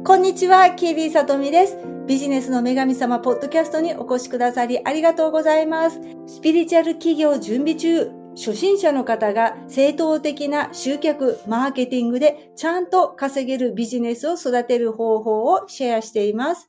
こんにちは、キービーさとみです。ビジネスの女神様ポッドキャストにお越しくださりありがとうございます。スピリチュアル企業準備中、初心者の方が正当的な集客、マーケティングでちゃんと稼げるビジネスを育てる方法をシェアしています。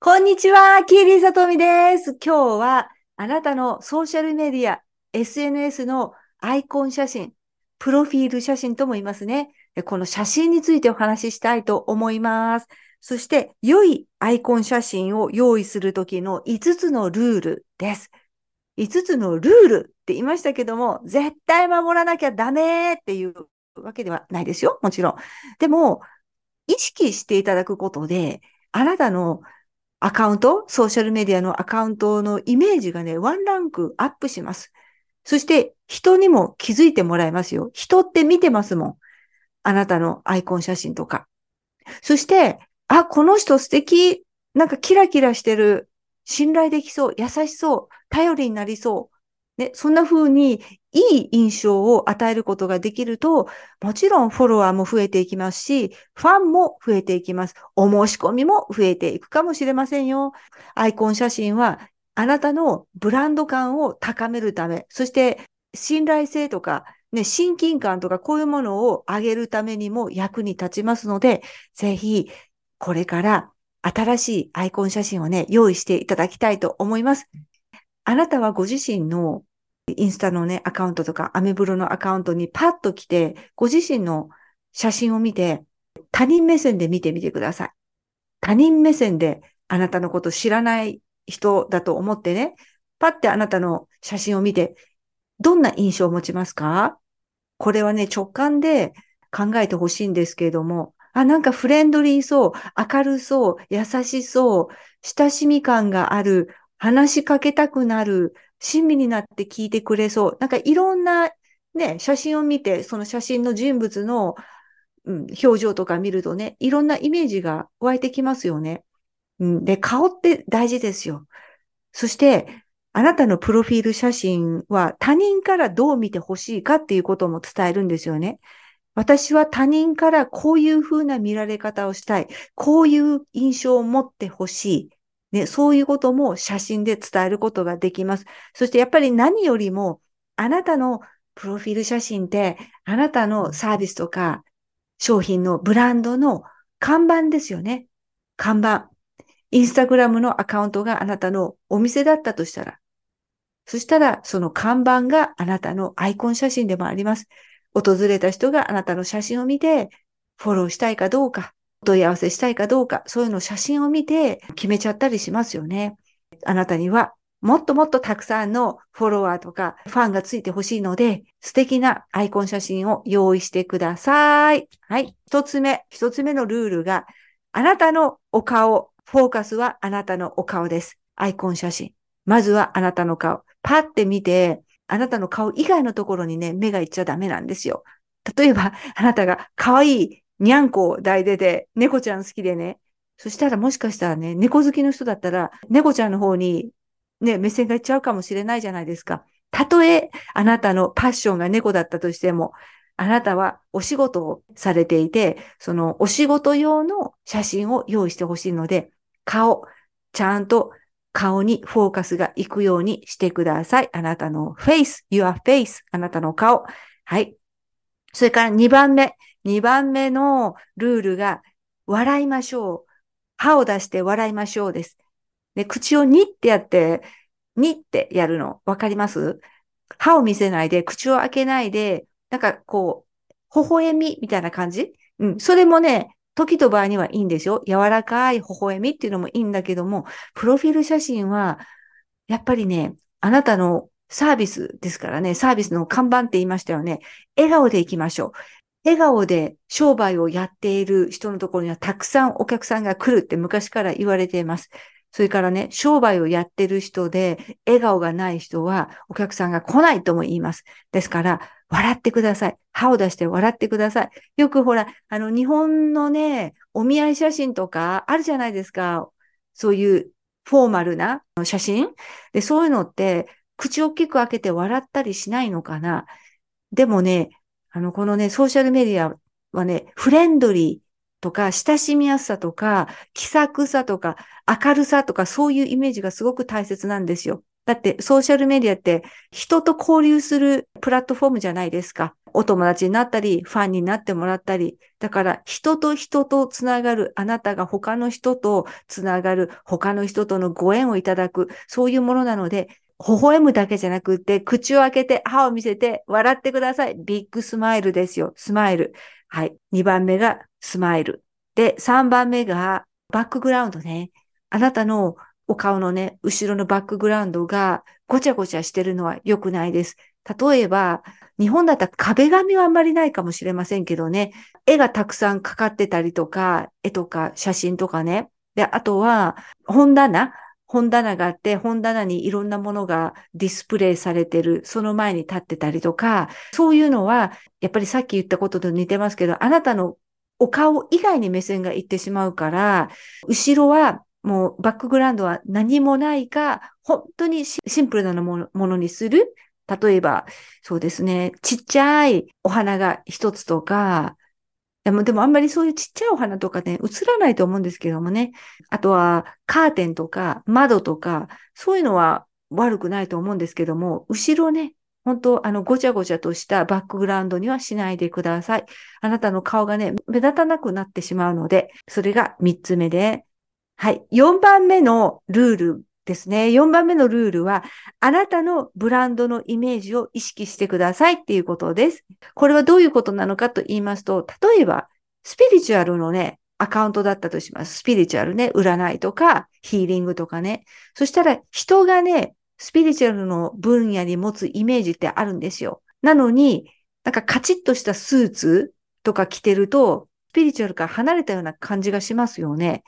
こんにちは、キービーさとみです。今日はあなたのソーシャルメディア、SNS のアイコン写真、プロフィール写真とも言いますね。この写真についてお話ししたいと思います。そして、良いアイコン写真を用意するときの5つのルールです。5つのルールって言いましたけども、絶対守らなきゃダメっていうわけではないですよ。もちろん。でも、意識していただくことで、あなたのアカウント、ソーシャルメディアのアカウントのイメージがね、ワンランクアップします。そして、人にも気づいてもらえますよ。人って見てますもん。あなたのアイコン写真とか。そして、あ、この人素敵。なんかキラキラしてる。信頼できそう。優しそう。頼りになりそう。ね、そんな風にいい印象を与えることができると、もちろんフォロワーも増えていきますし、ファンも増えていきます。お申し込みも増えていくかもしれませんよ。アイコン写真はあなたのブランド感を高めるため、そして信頼性とかね、親近感とかこういうものを上げるためにも役に立ちますので、ぜひこれから新しいアイコン写真をね、用意していただきたいと思います。あなたはご自身のインスタのね、アカウントとかアメブロのアカウントにパッと来て、ご自身の写真を見て、他人目線で見てみてください。他人目線であなたのこと知らない人だと思ってね、パッてあなたの写真を見て、どんな印象を持ちますか？これはね、直感で考えてほしいんですけれども、あ、なんかフレンドリーそう、明るそう、優しそう、親しみ感がある、話しかけたくなる、親身になって聞いてくれそう。なんかいろんなね、写真を見て、その写真の人物の、うん、表情とか見るとね、いろんなイメージが湧いてきますよね。うん、で、顔って大事ですよ。そして、あなたのプロフィール写真は他人からどう見てほしいかっていうことも伝えるんですよね。私は他人からこういうふうな見られ方をしたい。こういう印象を持ってほしい。ね、そういうことも写真で伝えることができます。そしてやっぱり何よりも、あなたのプロフィール写真って、あなたのサービスとか商品のブランドの看板ですよね。看板。インスタグラムのアカウントがあなたのお店だったとしたら、そしたら、その看板があなたのアイコン写真でもあります。訪れた人があなたの写真を見て、フォローしたいかどうか、お問い合わせしたいかどうか、そういうの写真を見て決めちゃったりしますよね。あなたにはもっともっとたくさんのフォロワーとかファンがついてほしいので、素敵なアイコン写真を用意してください。はい。一つ目、一つ目のルールが、あなたのお顔、フォーカスはあなたのお顔です。アイコン写真。まずはあなたの顔。パって見て、あなたの顔以外のところにね、目がいっちゃダメなんですよ。例えば、あなたが可愛いにゃんこを抱いてて、猫ちゃん好きでね、そしたらもしかしたらね、猫好きの人だったら、猫ちゃんの方にね、目線がいっちゃうかもしれないじゃないですか。たとえあなたのパッションが猫だったとしても、あなたはお仕事をされていて、そのお仕事用の写真を用意してほしいので、顔、ちゃんと顔にフォーカスが行くようにしてください。あなたの face, your face, あなたの顔。はい。それから2番目。2番目のルールが、笑いましょう。歯を出して笑いましょうです。で、口をにってやって、にってやるの。わかります？歯を見せないで、口を開けないで、なんかこう、微笑みみたいな感じ？うん。それもね、時と場合にはいいんですよ。柔らかい微笑みっていうのもいいんだけども、プロフィール写真は、やっぱりね、あなたのサービスですからね、サービスの看板って言いましたよね。笑顔で行きましょう。笑顔で商売をやっている人のところにはたくさんお客さんが来るって昔から言われています。それからね、商売をやってる人で笑顔がない人はお客さんが来ないとも言います。ですから、笑ってください。歯を出して笑ってください。よくほら、あの、日本のね、お見合い写真とかあるじゃないですか。そういうフォーマルな写真で、そういうのって、口を大きく開けて笑ったりしないのかな。でもね、あの、このね、ソーシャルメディアはね、フレンドリー、とか、親しみやすさとか、気さくさとか、明るさとか、そういうイメージがすごく大切なんですよ。だってソーシャルメディアって人と交流するプラットフォームじゃないですか。お友達になったり、ファンになってもらったり。だから人と人とつながる、あなたが他の人とつながる、他の人とのご縁をいただく、そういうものなので、微笑むだけじゃなくって、口を開けて、歯を見せて、笑ってください。ビッグスマイルですよ。スマイル。はい。2番目がスマイル。で、3番目がバックグラウンドね。あなたのお顔のね、後ろのバックグラウンドがごちゃごちゃしてるのは良くないです。例えば、日本だったら壁紙はあんまりないかもしれませんけどね、絵がたくさんかかってたりとか、絵とか写真とかね。で、あとは、本棚本棚があって、本棚にいろんなものがディスプレイされてる、その前に立ってたりとか、そういうのは、やっぱりさっき言ったことと似てますけど、あなたのお顔以外に目線がいってしまうから、後ろはもうバックグラウンドは何もないか、本当にシンプルなものにする。例えば、そうですね、ちっちゃいお花が一つとか、でもでもあんまりそういうちっちゃいお花とかね、映らないと思うんですけどもね。あとはカーテンとか窓とか、そういうのは悪くないと思うんですけども、後ろね、本当、あの、ごちゃごちゃとしたバックグラウンドにはしないでください。あなたの顔がね、目立たなくなってしまうので、それが三つ目で、はい。4番目のルールですね。4番目のルールは、あなたのブランドのイメージを意識してくださいっていうことです。これはどういうことなのかと言いますと、例えば、スピリチュアルのね、アカウントだったとします。スピリチュアルね、占いとか、ヒーリングとかね。そしたら、人がね、スピリチュアルの分野に持つイメージってあるんですよ。なのに、なんかカチッとしたスーツとか着てると、スピリチュアルから離れたような感じがしますよね。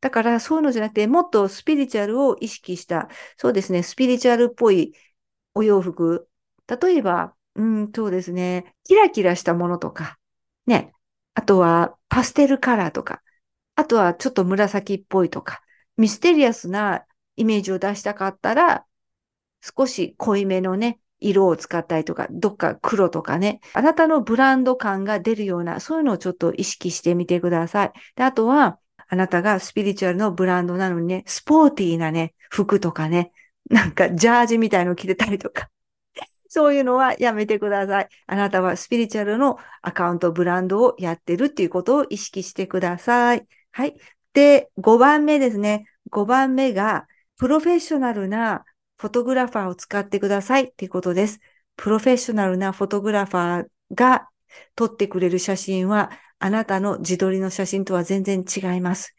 だからそういうのじゃなくて、もっとスピリチュアルを意識した、そうですね、スピリチュアルっぽいお洋服。例えば、うん、そうですね、キラキラしたものとか、ね、あとはパステルカラーとか、あとはちょっと紫っぽいとか、ミステリアスなイメージを出したかったら、少し濃いめのね、色を使ったりとか、どっか黒とかね、あなたのブランド感が出るような、そういうのをちょっと意識してみてください。であとは、あなたがスピリチュアルのブランドなのにね、スポーティーなね、服とかね、なんかジャージみたいの着てたりとか、そういうのはやめてください。あなたはスピリチュアルのアカウント、ブランドをやってるっていうことを意識してください。はい。で、5番目ですね。5番目が、プロフェッショナルなフォトグラファーを使ってくださいっていうことです。プロフェッショナルなフォトグラファーが撮ってくれる写真はあなたの自撮りの写真とは全然違います。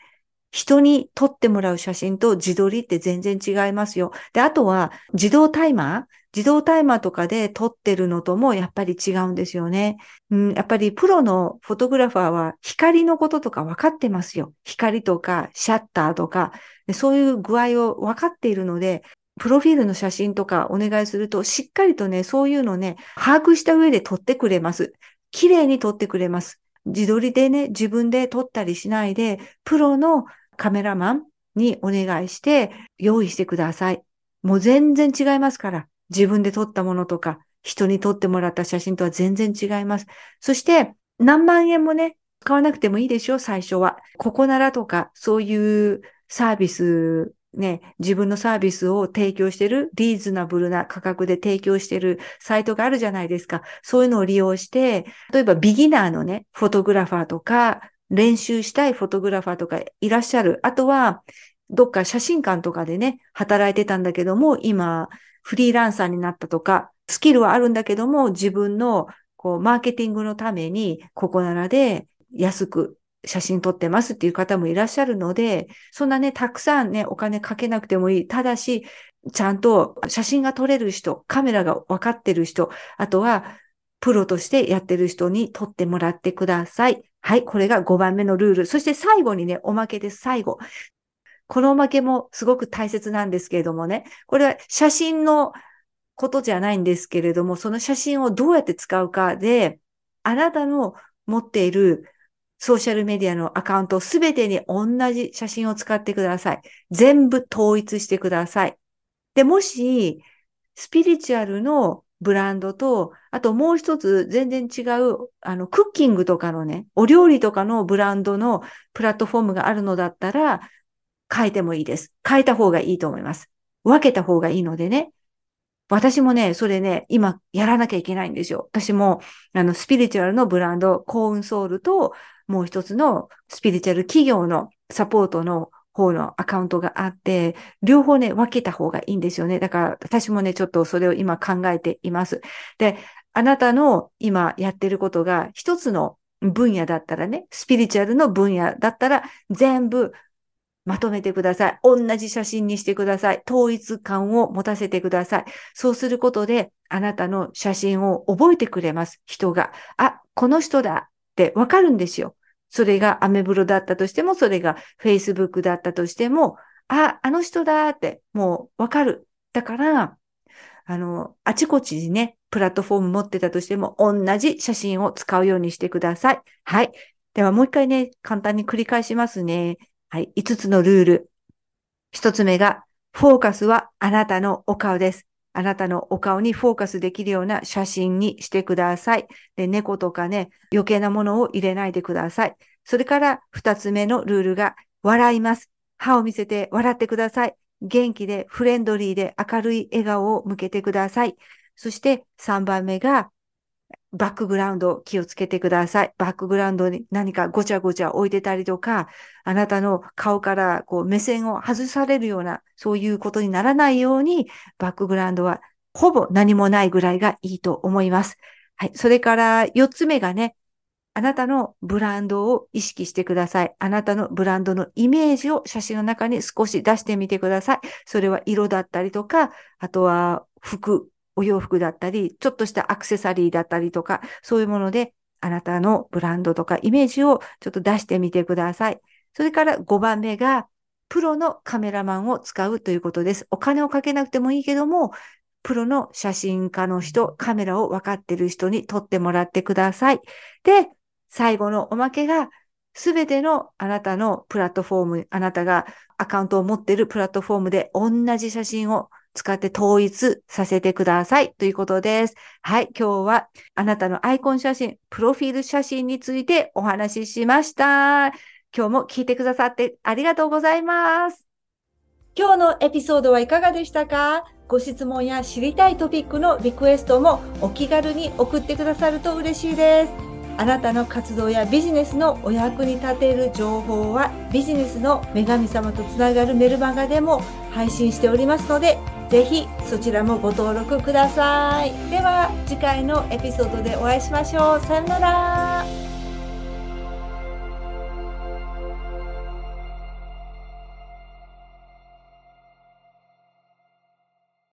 人に撮ってもらう写真と自撮りって全然違いますよ。で、あとは自動タイマー？自動タイマーとかで撮ってるのともやっぱり違うんですよね。うん、やっぱりプロのフォトグラファーは光のこととか分かってますよ。光とかシャッターとか、そういう具合を分かっているので、プロフィールの写真とかお願いすると、しっかりとね、そういうのね、把握した上で撮ってくれます。綺麗に撮ってくれます。自撮りでね、自分で撮ったりしないで、プロのカメラマンにお願いして用意してください。もう全然違いますから。自分で撮ったものとか、人に撮ってもらった写真とは全然違います。そして、何万円もね、使わなくてもいいでしょ、最初は。ここならとか、そういうサービスね、自分のサービスを提供してる、リーズナブルな価格で提供してるサイトがあるじゃないですか。そういうのを利用して、例えばビギナーのね、フォトグラファーとか、練習したいフォトグラファーとかいらっしゃる。あとは、どっか写真館とかでね、働いてたんだけども、今、フリーランサーになったとか、スキルはあるんだけども、自分のこうマーケティングのために、ここならで安く写真撮ってますっていう方もいらっしゃるので、そんなね、たくさんね、お金かけなくてもいい。ただし、ちゃんと写真が撮れる人、カメラが分かってる人、あとは、プロとしてやってる人に撮ってもらってください。はい、これが5番目のルール。そして最後にね、おまけです、最後。このおまけもすごく大切なんですけれどもね、これは写真のことじゃないんですけれども、その写真をどうやって使うかで、あなたの持っているソーシャルメディアのアカウントすべてに同じ写真を使ってください。全部統一してください。で、もし、スピリチュアルのブランドと、あともう一つ全然違う、あの、クッキングとかのね、お料理とかのブランドのプラットフォームがあるのだったら、変えてもいいです。変えた方がいいと思います。分けた方がいいのでね。私もね、それね、今やらなきゃいけないんですよ。私も、あの、スピリチュアルのブランド、コーンソウルと、もう一つのスピリチュアル企業のサポートの方のアカウントがあって、両方ね、分けた方がいいんですよね。だから私もね、ちょっとそれを今考えています。で、あなたの今やってることが一つの分野だったらね、スピリチュアルの分野だったら全部まとめてください。同じ写真にしてください。統一感を持たせてください。そうすることで、あなたの写真を覚えてくれます。人が。あ、この人だってわかるんですよ。それがアメブロだったとしても、それが Facebook だったとしても、あ、あの人だってもうわかる。だから、あの、あちこちにね、プラットフォーム持ってたとしても、同じ写真を使うようにしてください。はい。ではもう一回ね、簡単に繰り返しますね。はい。5つのルール。1つ目が、フォーカスはあなたのお顔です。あなたのお顔にフォーカスできるような写真にしてください。で、猫とかね、余計なものを入れないでください。それから二つ目のルールが、笑います。歯を見せて笑ってください。元気でフレンドリーで明るい笑顔を向けてください。そして三番目が、バックグラウンド気をつけてください。バックグラウンドに何かごちゃごちゃ置いてたりとか、あなたの顔からこう目線を外されるような、そういうことにならないように、バックグラウンドはほぼ何もないぐらいがいいと思います。はい。それから四つ目がね、あなたのブランドを意識してください。あなたのブランドのイメージを写真の中に少し出してみてください。それは色だったりとか、あとは服、お洋服だったり、ちょっとしたアクセサリーだったりとか、そういうもので、あなたのブランドとかイメージをちょっと出してみてください。それから5番目が、プロのカメラマンを使うということです。お金をかけなくてもいいけども、プロの写真家の人、カメラを分かってる人に撮ってもらってください。で、最後のおまけが、すべてのあなたのプラットフォーム、あなたがアカウントを持っているプラットフォームで同じ写真を使って統一させてくださいということです。はい。今日はあなたのアイコン写真、プロフィール写真についてお話ししました。今日も聞いてくださってありがとうございます。今日のエピソードはいかがでしたか？ご質問や知りたいトピックのリクエストもお気軽に送ってくださると嬉しいです。あなたの活動やビジネスのお役に立てる情報はビジネスの女神様とつながるメルマガでも配信しておりますのでぜひそちらもご登録ください。では次回のエピソードでお会いしましょう。さよなら。